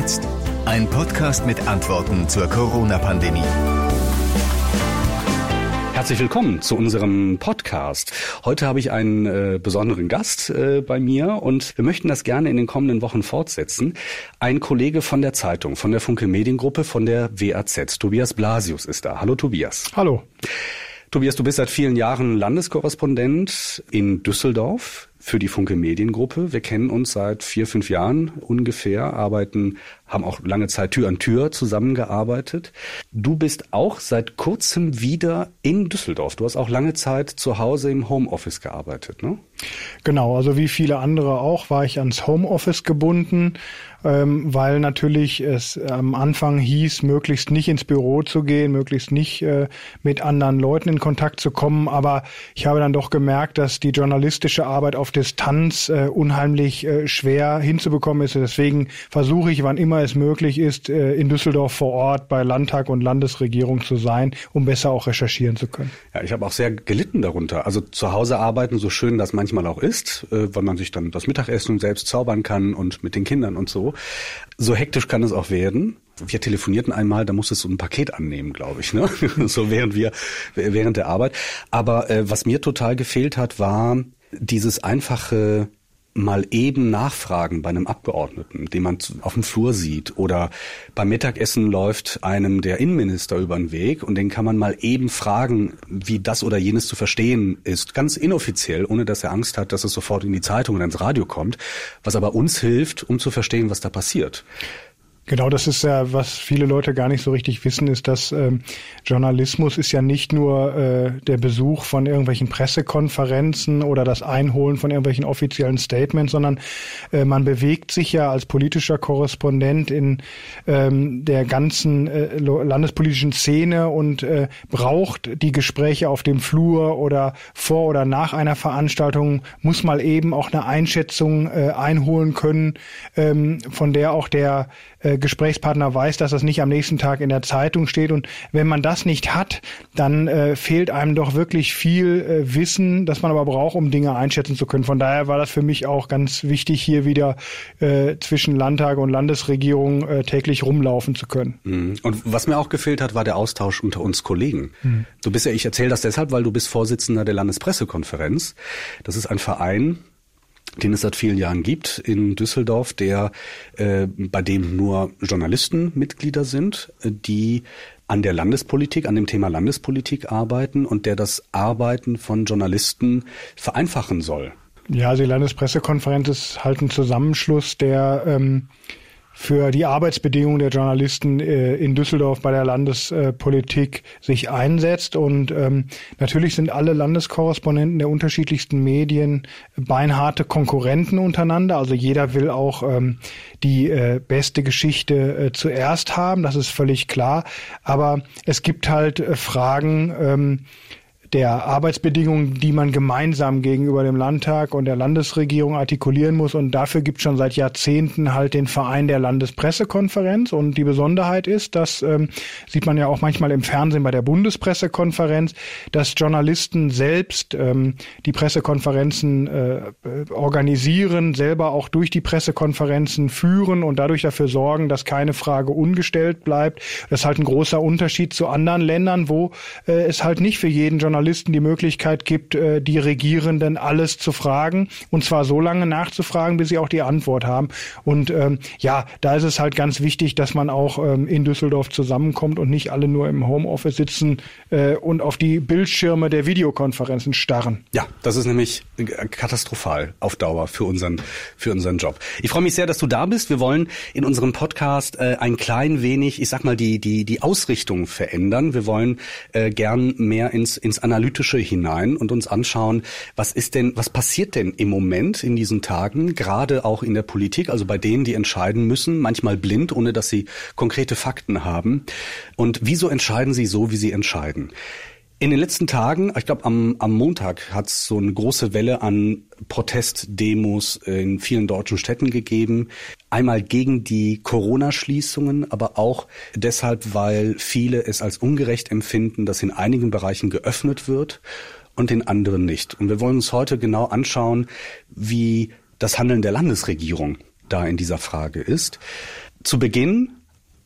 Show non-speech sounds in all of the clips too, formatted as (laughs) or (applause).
jetzt? Ein Podcast mit Antworten zur Corona-Pandemie. Herzlich willkommen zu unserem Podcast. Heute habe ich einen äh, besonderen Gast äh, bei mir und wir möchten das gerne in den kommenden Wochen fortsetzen. Ein Kollege von der Zeitung, von der Funke Mediengruppe, von der WAZ. Tobias Blasius ist da. Hallo Tobias. Hallo. Tobias, du bist seit vielen Jahren Landeskorrespondent in Düsseldorf für die Funke Mediengruppe. Wir kennen uns seit vier, fünf Jahren ungefähr, arbeiten, haben auch lange Zeit Tür an Tür zusammengearbeitet. Du bist auch seit kurzem wieder in Düsseldorf. Du hast auch lange Zeit zu Hause im Homeoffice gearbeitet, ne? Genau, also wie viele andere auch, war ich ans Homeoffice gebunden, ähm, weil natürlich es am Anfang hieß, möglichst nicht ins Büro zu gehen, möglichst nicht äh, mit anderen Leuten in Kontakt zu kommen. Aber ich habe dann doch gemerkt, dass die journalistische Arbeit auf Distanz äh, unheimlich äh, schwer hinzubekommen ist. Deswegen versuche ich, wann immer es möglich ist, äh, in Düsseldorf vor Ort bei Landtag und Landesregierung zu sein, um besser auch recherchieren zu können. Ja, ich habe auch sehr gelitten darunter. Also zu Hause arbeiten, so schön das manchmal auch ist, äh, weil man sich dann das Mittagessen selbst zaubern kann und mit den Kindern und so. So hektisch kann es auch werden wir telefonierten einmal, da musstest du ein Paket annehmen, glaube ich, ne? (laughs) so während wir während der Arbeit. Aber äh, was mir total gefehlt hat, war dieses einfache mal eben nachfragen bei einem Abgeordneten, den man auf dem Flur sieht oder beim Mittagessen läuft einem der Innenminister über den Weg und den kann man mal eben fragen, wie das oder jenes zu verstehen ist, ganz inoffiziell, ohne dass er Angst hat, dass es sofort in die Zeitung oder ins Radio kommt, was aber uns hilft, um zu verstehen, was da passiert. Genau, das ist ja, was viele Leute gar nicht so richtig wissen, ist, dass ähm, Journalismus ist ja nicht nur äh, der Besuch von irgendwelchen Pressekonferenzen oder das Einholen von irgendwelchen offiziellen Statements, sondern äh, man bewegt sich ja als politischer Korrespondent in ähm, der ganzen äh, landespolitischen Szene und äh, braucht die Gespräche auf dem Flur oder vor oder nach einer Veranstaltung, muss mal eben auch eine Einschätzung äh, einholen können, ähm, von der auch der äh, Gesprächspartner weiß, dass das nicht am nächsten Tag in der Zeitung steht. Und wenn man das nicht hat, dann äh, fehlt einem doch wirklich viel äh, Wissen, das man aber braucht, um Dinge einschätzen zu können. Von daher war das für mich auch ganz wichtig, hier wieder äh, zwischen Landtag und Landesregierung äh, täglich rumlaufen zu können. Mhm. Und was mir auch gefehlt hat, war der Austausch unter uns Kollegen. Mhm. Du bist ja, ich erzähle das deshalb, weil du bist Vorsitzender der Landespressekonferenz. Das ist ein Verein, den es seit vielen Jahren gibt in Düsseldorf, der äh, bei dem nur Journalisten Mitglieder sind, äh, die an der Landespolitik, an dem Thema Landespolitik arbeiten und der das Arbeiten von Journalisten vereinfachen soll. Ja, also die Landespressekonferenz ist halt ein Zusammenschluss der ähm, für die Arbeitsbedingungen der Journalisten äh, in Düsseldorf bei der Landespolitik sich einsetzt. Und ähm, natürlich sind alle Landeskorrespondenten der unterschiedlichsten Medien beinharte Konkurrenten untereinander. Also jeder will auch ähm, die äh, beste Geschichte äh, zuerst haben, das ist völlig klar. Aber es gibt halt äh, Fragen, ähm, der Arbeitsbedingungen, die man gemeinsam gegenüber dem Landtag und der Landesregierung artikulieren muss. Und dafür gibt es schon seit Jahrzehnten halt den Verein der Landespressekonferenz. Und die Besonderheit ist, das ähm, sieht man ja auch manchmal im Fernsehen bei der Bundespressekonferenz, dass Journalisten selbst ähm, die Pressekonferenzen äh, organisieren, selber auch durch die Pressekonferenzen führen und dadurch dafür sorgen, dass keine Frage ungestellt bleibt. Das ist halt ein großer Unterschied zu anderen Ländern, wo äh, es halt nicht für jeden Journalisten Journalisten die Möglichkeit gibt, äh, die Regierenden alles zu fragen und zwar so lange nachzufragen, bis sie auch die Antwort haben. Und ähm, ja, da ist es halt ganz wichtig, dass man auch ähm, in Düsseldorf zusammenkommt und nicht alle nur im Homeoffice sitzen äh, und auf die Bildschirme der Videokonferenzen starren. Ja, das ist nämlich katastrophal auf Dauer für unseren für unseren Job. Ich freue mich sehr, dass du da bist. Wir wollen in unserem Podcast äh, ein klein wenig, ich sag mal die die die Ausrichtung verändern. Wir wollen äh, gern mehr ins ins Analytische hinein und uns anschauen, was ist denn, was passiert denn im Moment in diesen Tagen, gerade auch in der Politik, also bei denen, die entscheiden müssen, manchmal blind, ohne dass sie konkrete Fakten haben. Und wieso entscheiden sie so, wie sie entscheiden? In den letzten Tagen, ich glaube am, am Montag hat es so eine große Welle an Protestdemos in vielen deutschen Städten gegeben. Einmal gegen die Corona-Schließungen, aber auch deshalb, weil viele es als ungerecht empfinden, dass in einigen Bereichen geöffnet wird und in anderen nicht. Und wir wollen uns heute genau anschauen, wie das Handeln der Landesregierung da in dieser Frage ist. Zu Beginn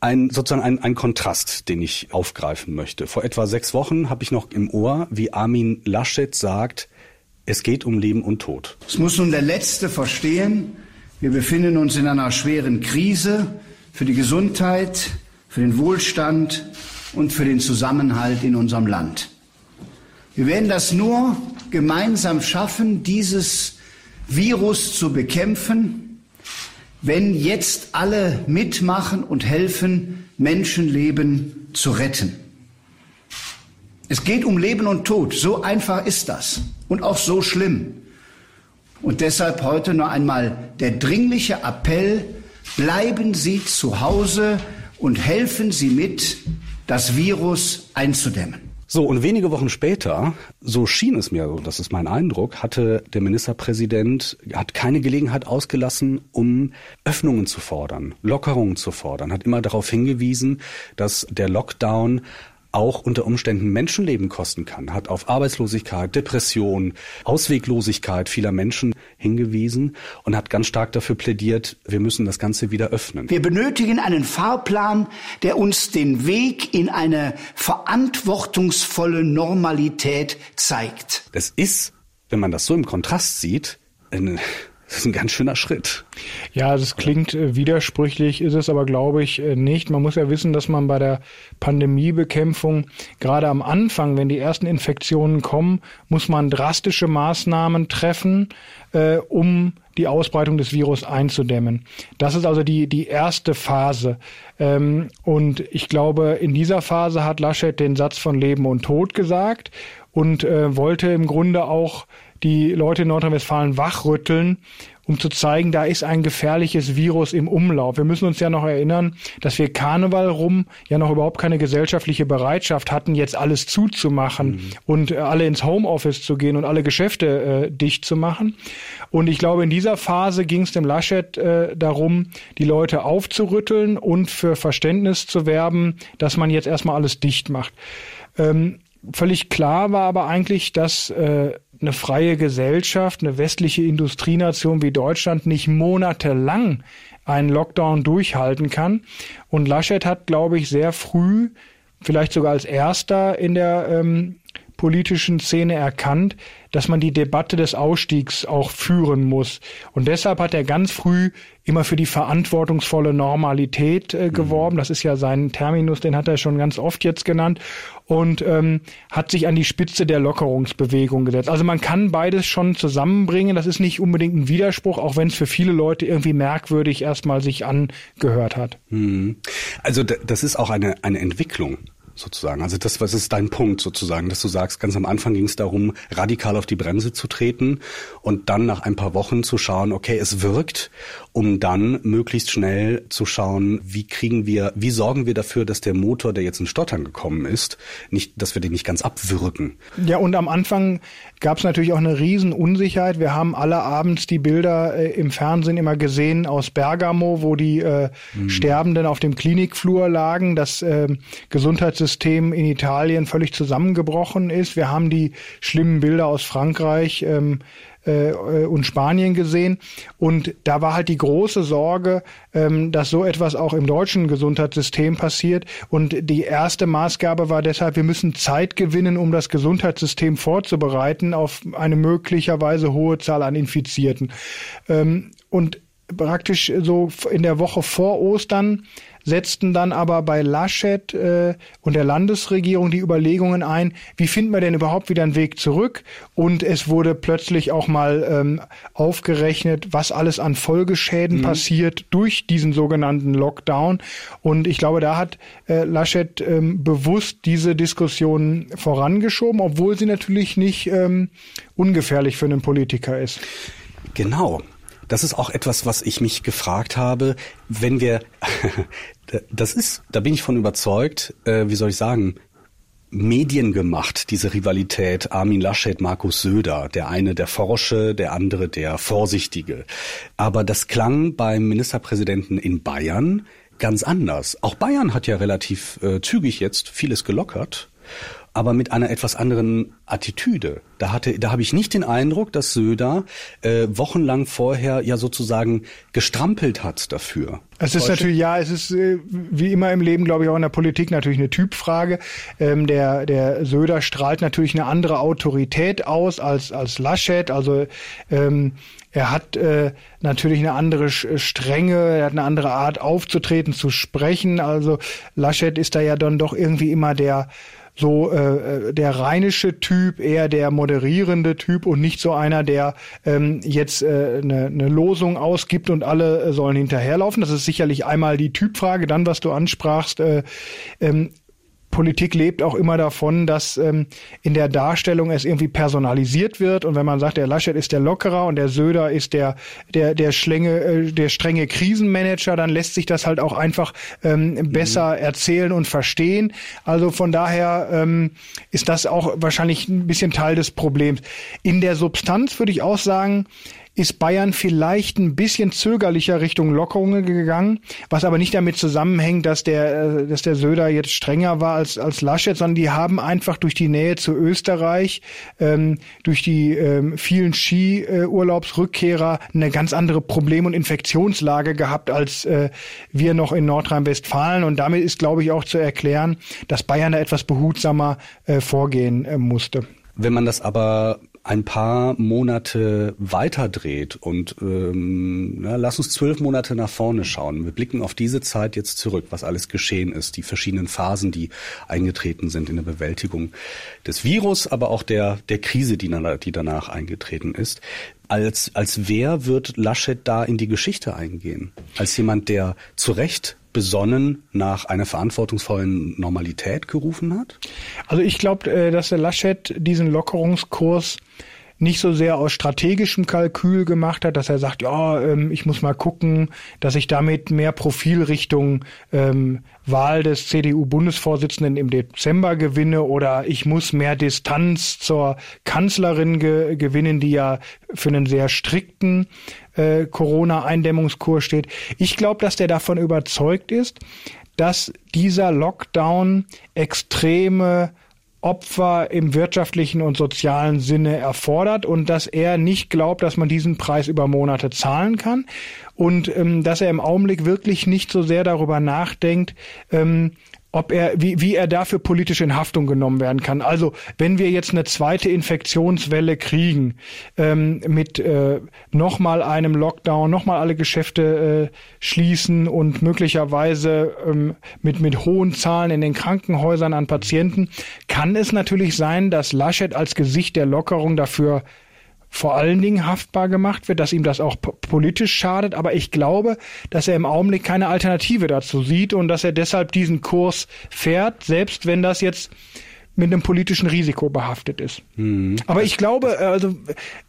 ein sozusagen ein, ein Kontrast, den ich aufgreifen möchte. Vor etwa sechs Wochen habe ich noch im Ohr, wie Armin Laschet sagt, es geht um Leben und Tod. Es muss nun der Letzte verstehen, wir befinden uns in einer schweren Krise für die Gesundheit, für den Wohlstand und für den Zusammenhalt in unserem Land. Wir werden das nur gemeinsam schaffen, dieses Virus zu bekämpfen, wenn jetzt alle mitmachen und helfen, Menschenleben zu retten. Es geht um Leben und Tod. So einfach ist das. Und auch so schlimm. Und deshalb heute noch einmal der dringliche Appell, bleiben Sie zu Hause und helfen Sie mit, das Virus einzudämmen. So, und wenige Wochen später, so schien es mir, das ist mein Eindruck, hatte der Ministerpräsident, hat keine Gelegenheit ausgelassen, um Öffnungen zu fordern, Lockerungen zu fordern, hat immer darauf hingewiesen, dass der Lockdown auch unter Umständen Menschenleben kosten kann, hat auf Arbeitslosigkeit, Depression, Ausweglosigkeit vieler Menschen hingewiesen und hat ganz stark dafür plädiert, wir müssen das Ganze wieder öffnen. Wir benötigen einen Fahrplan, der uns den Weg in eine verantwortungsvolle Normalität zeigt. Das ist, wenn man das so im Kontrast sieht, eine das ist ein ganz schöner Schritt. Ja, das klingt äh, widersprüchlich, ist es aber, glaube ich, äh, nicht. Man muss ja wissen, dass man bei der Pandemiebekämpfung gerade am Anfang, wenn die ersten Infektionen kommen, muss man drastische Maßnahmen treffen, äh, um die Ausbreitung des Virus einzudämmen. Das ist also die, die erste Phase. Ähm, und ich glaube, in dieser Phase hat Laschet den Satz von Leben und Tod gesagt und äh, wollte im Grunde auch die Leute in Nordrhein-Westfalen wachrütteln, um zu zeigen, da ist ein gefährliches Virus im Umlauf. Wir müssen uns ja noch erinnern, dass wir Karneval rum ja noch überhaupt keine gesellschaftliche Bereitschaft hatten, jetzt alles zuzumachen mhm. und äh, alle ins Homeoffice zu gehen und alle Geschäfte äh, dicht zu machen. Und ich glaube, in dieser Phase ging es dem Laschet äh, darum, die Leute aufzurütteln und für Verständnis zu werben, dass man jetzt erstmal alles dicht macht. Ähm, völlig klar war aber eigentlich, dass äh, eine freie Gesellschaft, eine westliche Industrienation wie Deutschland nicht monatelang einen Lockdown durchhalten kann. Und Laschet hat, glaube ich, sehr früh, vielleicht sogar als erster in der ähm, politischen Szene erkannt, dass man die Debatte des Ausstiegs auch führen muss. Und deshalb hat er ganz früh immer für die verantwortungsvolle Normalität äh, geworben. Mhm. Das ist ja sein Terminus, den hat er schon ganz oft jetzt genannt und ähm, hat sich an die Spitze der Lockerungsbewegung gesetzt. Also man kann beides schon zusammenbringen. Das ist nicht unbedingt ein Widerspruch, auch wenn es für viele Leute irgendwie merkwürdig erstmal sich angehört hat. Mhm. Also das ist auch eine, eine Entwicklung sozusagen. Also das, was ist dein Punkt sozusagen, dass du sagst, ganz am Anfang ging es darum, radikal auf die Bremse zu treten und dann nach ein paar Wochen zu schauen, okay, es wirkt, um dann möglichst schnell zu schauen, wie kriegen wir, wie sorgen wir dafür, dass der Motor, der jetzt in Stottern gekommen ist, nicht, dass wir den nicht ganz abwürgen. Ja, und am Anfang gab es natürlich auch eine Riesenunsicherheit. Wir haben alle abends die Bilder äh, im Fernsehen immer gesehen aus Bergamo, wo die äh, mhm. Sterbenden auf dem Klinikflur lagen. Das äh, Gesundheitssystem Gesundheitssystem in Italien völlig zusammengebrochen ist. Wir haben die schlimmen Bilder aus Frankreich ähm, äh, und Spanien gesehen. Und da war halt die große Sorge, ähm, dass so etwas auch im deutschen Gesundheitssystem passiert. Und die erste Maßgabe war deshalb, wir müssen Zeit gewinnen, um das Gesundheitssystem vorzubereiten auf eine möglicherweise hohe Zahl an Infizierten. Ähm, und praktisch so in der Woche vor Ostern setzten dann aber bei Laschet äh, und der Landesregierung die Überlegungen ein, wie finden wir denn überhaupt wieder einen Weg zurück? Und es wurde plötzlich auch mal ähm, aufgerechnet, was alles an Folgeschäden mhm. passiert durch diesen sogenannten Lockdown. Und ich glaube, da hat äh, Laschet ähm, bewusst diese Diskussion vorangeschoben, obwohl sie natürlich nicht ähm, ungefährlich für einen Politiker ist. Genau. Das ist auch etwas, was ich mich gefragt habe, wenn wir, das ist, da bin ich von überzeugt, äh, wie soll ich sagen, Medien gemacht, diese Rivalität Armin Laschet, Markus Söder, der eine der Forsche, der andere der Vorsichtige. Aber das klang beim Ministerpräsidenten in Bayern ganz anders. Auch Bayern hat ja relativ äh, zügig jetzt vieles gelockert. Aber mit einer etwas anderen Attitüde. Da hatte, da habe ich nicht den Eindruck, dass Söder äh, wochenlang vorher ja sozusagen gestrampelt hat dafür. Es ist natürlich, ja, es ist äh, wie immer im Leben, glaube ich, auch in der Politik natürlich eine Typfrage. Ähm, der, der Söder strahlt natürlich eine andere Autorität aus als, als Laschet. Also ähm, er hat äh, natürlich eine andere Strenge, er hat eine andere Art aufzutreten, zu sprechen. Also Laschet ist da ja dann doch irgendwie immer der so äh, der rheinische Typ, eher der moderierende Typ und nicht so einer, der ähm, jetzt äh, eine, eine Losung ausgibt und alle äh, sollen hinterherlaufen. Das ist sicherlich einmal die Typfrage. Dann, was du ansprachst, äh, ähm, Politik lebt auch immer davon, dass ähm, in der Darstellung es irgendwie personalisiert wird. Und wenn man sagt, der Laschet ist der Lockerer und der Söder ist der der der Schlänge, äh, der strenge Krisenmanager, dann lässt sich das halt auch einfach ähm, besser mhm. erzählen und verstehen. Also von daher ähm, ist das auch wahrscheinlich ein bisschen Teil des Problems. In der Substanz würde ich auch sagen, ist Bayern vielleicht ein bisschen zögerlicher Richtung Lockerungen gegangen, was aber nicht damit zusammenhängt, dass der, äh, dass der Söder jetzt strenger war als, als Laschet, sondern die haben einfach durch die Nähe zu Österreich, ähm, durch die ähm, vielen Skiurlaubsrückkehrer eine ganz andere Problem- und Infektionslage gehabt als äh, wir noch in Nordrhein-Westfalen. Und damit ist, glaube ich, auch zu erklären, dass Bayern da etwas behutsamer äh, vorgehen äh, musste. Wenn man das aber ein paar Monate weiterdreht und ähm, na, lass uns zwölf Monate nach vorne schauen. Wir blicken auf diese Zeit jetzt zurück, was alles geschehen ist, die verschiedenen Phasen, die eingetreten sind in der Bewältigung des Virus, aber auch der, der Krise, die, die danach eingetreten ist. Als, als wer wird Laschet da in die Geschichte eingehen? Als jemand, der zu Recht besonnen nach einer verantwortungsvollen Normalität gerufen hat? Also ich glaube, äh, dass der Laschet diesen Lockerungskurs nicht so sehr aus strategischem Kalkül gemacht hat, dass er sagt, ja, ähm, ich muss mal gucken, dass ich damit mehr Profil Richtung ähm, Wahl des CDU-Bundesvorsitzenden im Dezember gewinne oder ich muss mehr Distanz zur Kanzlerin ge gewinnen, die ja für einen sehr strikten äh, Corona-Eindämmungskurs steht. Ich glaube, dass der davon überzeugt ist, dass dieser Lockdown extreme Opfer im wirtschaftlichen und sozialen Sinne erfordert und dass er nicht glaubt, dass man diesen Preis über Monate zahlen kann und ähm, dass er im Augenblick wirklich nicht so sehr darüber nachdenkt, ähm, ob er, wie, wie er dafür politisch in Haftung genommen werden kann. Also wenn wir jetzt eine zweite Infektionswelle kriegen, ähm, mit äh, nochmal einem Lockdown, nochmal alle Geschäfte äh, schließen und möglicherweise ähm, mit, mit hohen Zahlen in den Krankenhäusern an Patienten, kann es natürlich sein, dass Laschet als Gesicht der Lockerung dafür vor allen Dingen haftbar gemacht wird, dass ihm das auch politisch schadet. Aber ich glaube, dass er im Augenblick keine Alternative dazu sieht und dass er deshalb diesen Kurs fährt, selbst wenn das jetzt mit einem politischen Risiko behaftet ist. Mhm. Aber ich glaube, also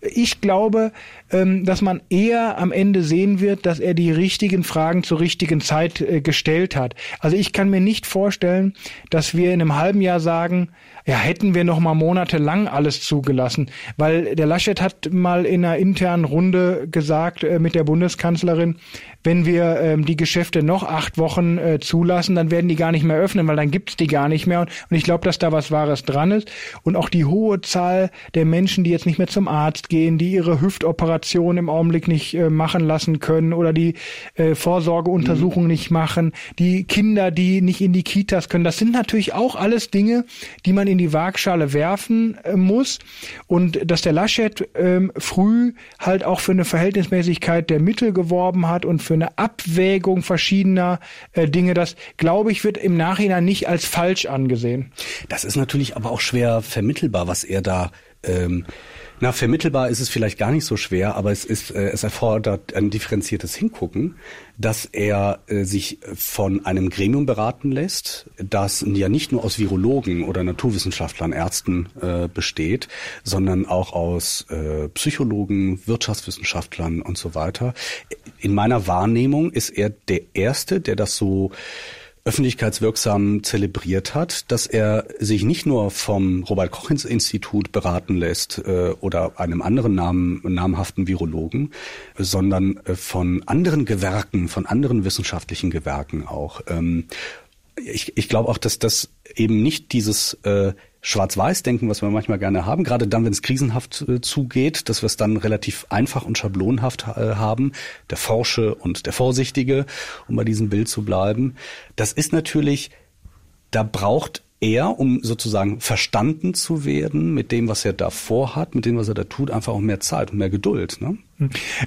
ich glaube, ähm, dass man eher am Ende sehen wird, dass er die richtigen Fragen zur richtigen Zeit äh, gestellt hat. Also ich kann mir nicht vorstellen, dass wir in einem halben Jahr sagen, ja, hätten wir noch mal monatelang alles zugelassen, weil der Laschet hat mal in einer internen Runde gesagt äh, mit der Bundeskanzlerin, wenn wir ähm, die Geschäfte noch acht Wochen äh, zulassen, dann werden die gar nicht mehr öffnen, weil dann gibt's die gar nicht mehr. Und, und ich glaube, dass da was Wahres dran ist. Und auch die hohe Zahl der Menschen, die jetzt nicht mehr zum Arzt gehen, die ihre Hüftoperation im Augenblick nicht äh, machen lassen können oder die äh, Vorsorgeuntersuchung mhm. nicht machen, die Kinder, die nicht in die Kitas können, das sind natürlich auch alles Dinge, die man in die Waagschale werfen äh, muss. Und dass der Laschet ähm, früh halt auch für eine Verhältnismäßigkeit der Mittel geworben hat und für eine Abwägung verschiedener äh, Dinge. Das, glaube ich, wird im Nachhinein nicht als falsch angesehen. Das ist natürlich aber auch schwer vermittelbar, was er da ähm, na, vermittelbar ist es vielleicht gar nicht so schwer, aber es ist, äh, es erfordert ein differenziertes Hingucken, dass er äh, sich von einem Gremium beraten lässt, das ja nicht nur aus Virologen oder Naturwissenschaftlern, Ärzten äh, besteht, sondern auch aus äh, Psychologen, Wirtschaftswissenschaftlern und so weiter. In meiner Wahrnehmung ist er der Erste, der das so öffentlichkeitswirksam zelebriert hat, dass er sich nicht nur vom Robert Koch Institut beraten lässt äh, oder einem anderen Namen, namhaften Virologen, sondern äh, von anderen Gewerken, von anderen wissenschaftlichen Gewerken auch. Ähm, ich, ich glaube auch, dass das eben nicht dieses äh, Schwarz-Weiß-Denken, was wir manchmal gerne haben, gerade dann, wenn es krisenhaft äh, zugeht, dass wir es dann relativ einfach und schablonhaft äh, haben, der Forsche und der Vorsichtige, um bei diesem Bild zu bleiben. Das ist natürlich, da braucht er, um sozusagen verstanden zu werden mit dem, was er da vorhat, mit dem, was er da tut, einfach auch mehr Zeit und mehr Geduld. Ne?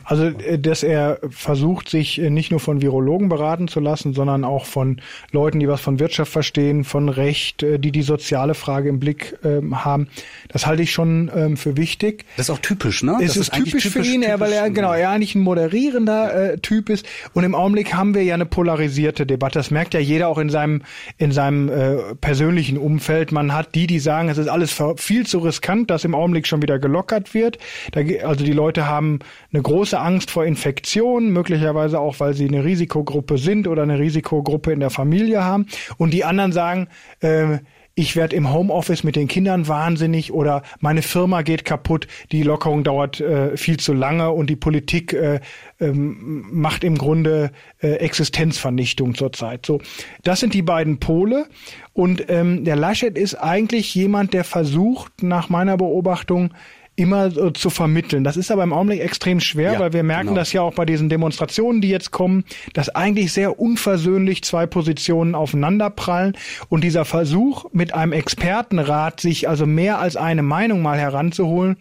Also, äh, dass er versucht, sich äh, nicht nur von Virologen beraten zu lassen, sondern auch von Leuten, die was von Wirtschaft verstehen, von Recht, äh, die die soziale Frage im Blick ähm, haben, das halte ich schon ähm, für wichtig. Das ist auch typisch, ne? Es ist, ist typisch, typisch, für ihn, typisch, weil er genau, er eigentlich ein moderierender äh, Typ ist. Und im Augenblick haben wir ja eine polarisierte Debatte. Das merkt ja jeder auch in seinem in seinem äh, persönlichen Umfeld. Man hat die, die sagen, es ist alles viel zu riskant, dass im Augenblick schon wieder gelockert wird. Da, also die Leute haben eine große Angst vor Infektionen, möglicherweise auch, weil sie eine Risikogruppe sind oder eine Risikogruppe in der Familie haben. Und die anderen sagen, äh, ich werde im Homeoffice mit den Kindern wahnsinnig oder meine Firma geht kaputt, die Lockerung dauert äh, viel zu lange und die Politik äh, ähm, macht im Grunde äh, Existenzvernichtung zurzeit. So, das sind die beiden Pole und ähm, der Laschet ist eigentlich jemand, der versucht, nach meiner Beobachtung immer so zu vermitteln. Das ist aber im Augenblick extrem schwer, ja, weil wir merken genau. das ja auch bei diesen Demonstrationen, die jetzt kommen, dass eigentlich sehr unversöhnlich zwei Positionen aufeinanderprallen und dieser Versuch mit einem Expertenrat sich also mehr als eine Meinung mal heranzuholen,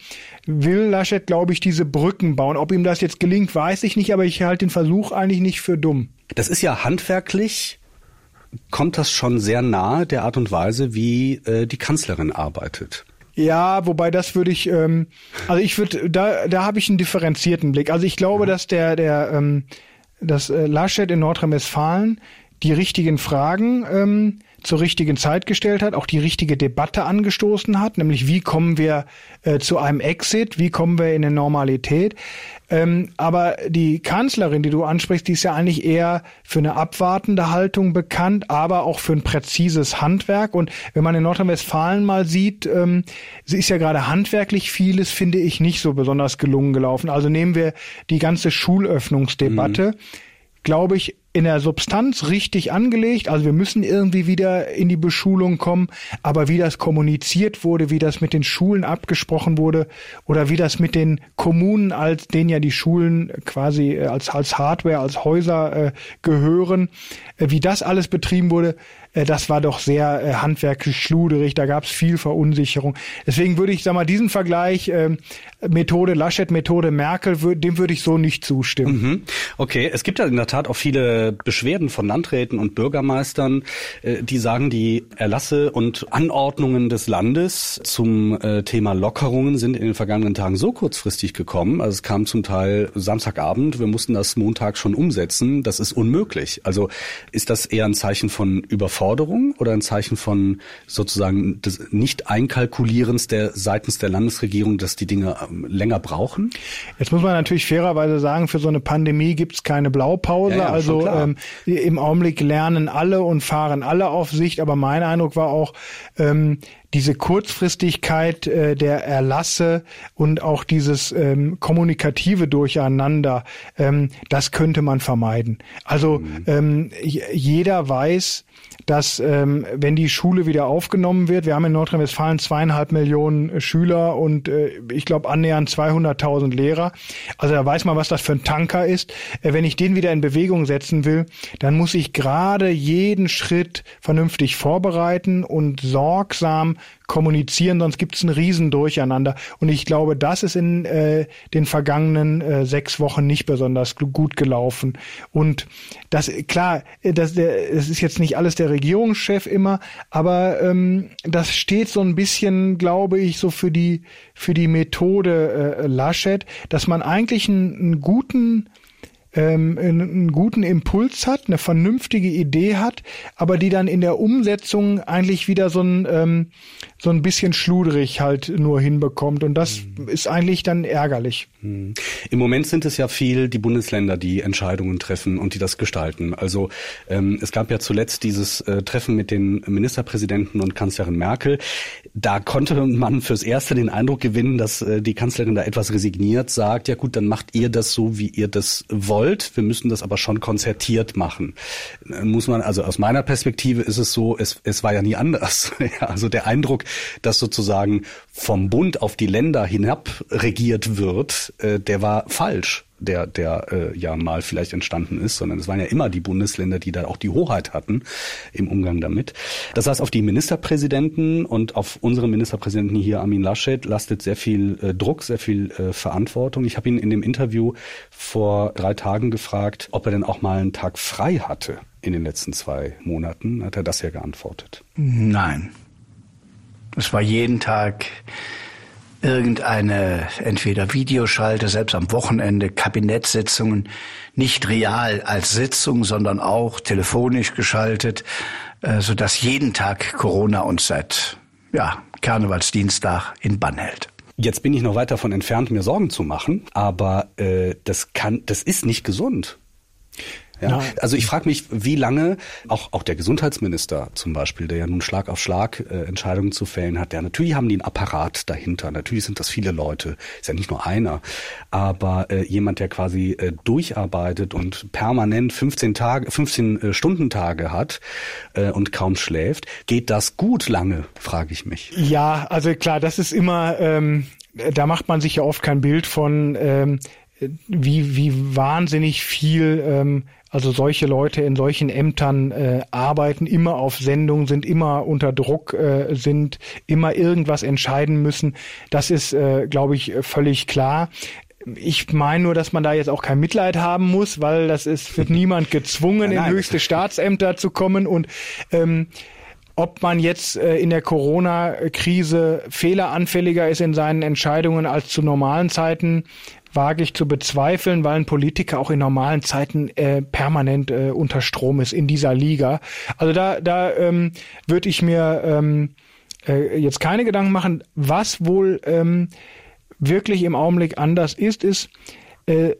will Laschet, glaube ich, diese Brücken bauen. Ob ihm das jetzt gelingt, weiß ich nicht, aber ich halte den Versuch eigentlich nicht für dumm. Das ist ja handwerklich kommt das schon sehr nahe der Art und Weise, wie äh, die Kanzlerin arbeitet. Ja, wobei das würde ich, ähm, also ich würde, da, da habe ich einen differenzierten Blick. Also ich glaube, mhm. dass der, der, ähm, dass äh, Laschet in Nordrhein-Westfalen die richtigen Fragen ähm, zur richtigen Zeit gestellt hat, auch die richtige Debatte angestoßen hat, nämlich wie kommen wir äh, zu einem Exit, wie kommen wir in eine Normalität. Ähm, aber die Kanzlerin, die du ansprichst, die ist ja eigentlich eher für eine abwartende Haltung bekannt, aber auch für ein präzises Handwerk. Und wenn man in Nordrhein-Westfalen mal sieht, ähm, sie ist ja gerade handwerklich vieles, finde ich, nicht so besonders gelungen gelaufen. Also nehmen wir die ganze Schulöffnungsdebatte. Mhm. Glaube ich, in der Substanz richtig angelegt. Also wir müssen irgendwie wieder in die Beschulung kommen. Aber wie das kommuniziert wurde, wie das mit den Schulen abgesprochen wurde oder wie das mit den Kommunen, als denen ja die Schulen quasi äh, als, als Hardware, als Häuser äh, gehören, äh, wie das alles betrieben wurde, das war doch sehr äh, handwerklich schluderig, da gab es viel Verunsicherung. Deswegen würde ich, sag mal, diesen Vergleich äh, Methode Laschet, Methode Merkel, dem würde ich so nicht zustimmen. Mhm. Okay, es gibt ja in der Tat auch viele Beschwerden von Landräten und Bürgermeistern, äh, die sagen, die Erlasse und Anordnungen des Landes zum äh, Thema Lockerungen sind in den vergangenen Tagen so kurzfristig gekommen. Also es kam zum Teil Samstagabend, wir mussten das Montag schon umsetzen. Das ist unmöglich. Also ist das eher ein Zeichen von Überforderung? Überforderung oder ein Zeichen von sozusagen des Nicht-Einkalkulierens der seitens der Landesregierung, dass die Dinge ähm, länger brauchen? Jetzt muss man natürlich fairerweise sagen, für so eine Pandemie gibt es keine Blaupause. Ja, ja, also ähm, im Augenblick lernen alle und fahren alle auf Sicht, aber mein Eindruck war auch, ähm, diese Kurzfristigkeit äh, der Erlasse und auch dieses ähm, kommunikative Durcheinander, ähm, das könnte man vermeiden. Also mhm. ähm, jeder weiß, dass ähm, wenn die Schule wieder aufgenommen wird, wir haben in Nordrhein-Westfalen zweieinhalb Millionen Schüler und äh, ich glaube annähernd 200.000 Lehrer. Also da weiß man, was das für ein Tanker ist. Äh, wenn ich den wieder in Bewegung setzen will, dann muss ich gerade jeden Schritt vernünftig vorbereiten und sorgsam kommunizieren, sonst gibt es ein Riesendurcheinander. Und ich glaube, das ist in äh, den vergangenen äh, sechs Wochen nicht besonders gut gelaufen. Und das, klar, das, der, das ist jetzt nicht alles der Regierungschef immer, aber ähm, das steht so ein bisschen, glaube ich, so für die, für die Methode äh, Laschet, dass man eigentlich einen, einen guten ähm, einen guten Impuls hat, eine vernünftige Idee hat, aber die dann in der Umsetzung eigentlich wieder so ein, ähm, so ein bisschen schluderig halt nur hinbekommt. Und das mhm. ist eigentlich dann ärgerlich. Mhm. Im Moment sind es ja viel die Bundesländer, die Entscheidungen treffen und die das gestalten. Also ähm, es gab ja zuletzt dieses äh, Treffen mit den Ministerpräsidenten und Kanzlerin Merkel. Da konnte man fürs Erste den Eindruck gewinnen, dass äh, die Kanzlerin da etwas resigniert sagt, ja gut, dann macht ihr das so, wie ihr das wollt. Wir müssen das aber schon konzertiert machen. Äh, muss man, also aus meiner Perspektive ist es so, es, es war ja nie anders. (laughs) also der Eindruck, dass sozusagen vom Bund auf die Länder hinab regiert wird, äh, der war falsch der, der äh, ja mal vielleicht entstanden ist, sondern es waren ja immer die Bundesländer, die da auch die Hoheit hatten im Umgang damit. Das heißt, auf die Ministerpräsidenten und auf unseren Ministerpräsidenten hier, Armin Laschet, lastet sehr viel äh, Druck, sehr viel Verantwortung. Ich habe ihn in dem Interview vor drei Tagen gefragt, ob er denn auch mal einen Tag frei hatte in den letzten zwei Monaten. Hat er das ja geantwortet? Nein. Es war jeden Tag irgendeine entweder Videoschalte, selbst am Wochenende, Kabinettssitzungen, nicht real als Sitzung, sondern auch telefonisch geschaltet, äh, so dass jeden Tag Corona uns seit ja, Karnevalsdienstag in Bann hält. Jetzt bin ich noch weit davon entfernt, mir Sorgen zu machen, aber äh, das kann, das ist nicht gesund. Ja? Also ich frage mich, wie lange auch auch der Gesundheitsminister zum Beispiel, der ja nun Schlag auf Schlag äh, Entscheidungen zu fällen hat, der natürlich haben die einen Apparat dahinter. Natürlich sind das viele Leute, ist ja nicht nur einer, aber äh, jemand, der quasi äh, durcharbeitet und permanent 15 Tage, 15 äh, Stundentage hat äh, und kaum schläft, geht das gut lange? Frage ich mich. Ja, also klar, das ist immer. Ähm da macht man sich ja oft kein Bild von, ähm, wie, wie wahnsinnig viel ähm, also solche Leute in solchen Ämtern äh, arbeiten, immer auf Sendung, sind immer unter Druck, äh, sind immer irgendwas entscheiden müssen. Das ist, äh, glaube ich, völlig klar. Ich meine nur, dass man da jetzt auch kein Mitleid haben muss, weil das ist, wird (laughs) niemand gezwungen, in höchste Staatsämter zu kommen und ähm, ob man jetzt äh, in der Corona-Krise fehleranfälliger ist in seinen Entscheidungen als zu normalen Zeiten, wage ich zu bezweifeln, weil ein Politiker auch in normalen Zeiten äh, permanent äh, unter Strom ist in dieser Liga. Also da, da ähm, würde ich mir ähm, äh, jetzt keine Gedanken machen. Was wohl ähm, wirklich im Augenblick anders ist, ist, äh,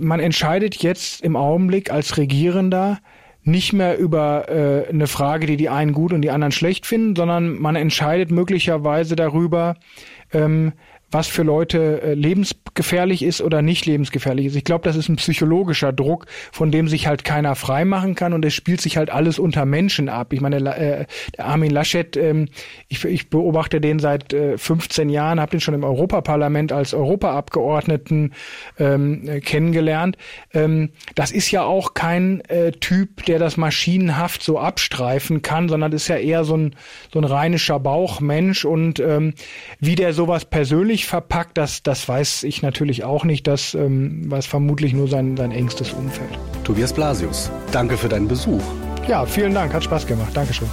man entscheidet jetzt im Augenblick als Regierender nicht mehr über äh, eine Frage, die die einen gut und die anderen schlecht finden, sondern man entscheidet möglicherweise darüber, ähm, was für Leute äh, lebensgefährlich ist oder nicht lebensgefährlich ist. Ich glaube, das ist ein psychologischer Druck, von dem sich halt keiner freimachen kann und es spielt sich halt alles unter Menschen ab. Ich meine, äh, der Armin Laschet, ähm, ich, ich beobachte den seit äh, 15 Jahren, habe den schon im Europaparlament als Europaabgeordneten ähm, äh, kennengelernt. Ähm, das ist ja auch kein äh, Typ, der das maschinenhaft so abstreifen kann, sondern ist ja eher so ein, so ein rheinischer Bauchmensch und ähm, wie der sowas persönlich völlig verpackt, das, das weiß ich natürlich auch nicht. Das ähm, weiß vermutlich nur sein, sein engstes Umfeld. Tobias Blasius, danke für deinen Besuch. Ja, vielen Dank, hat Spaß gemacht. Dankeschön.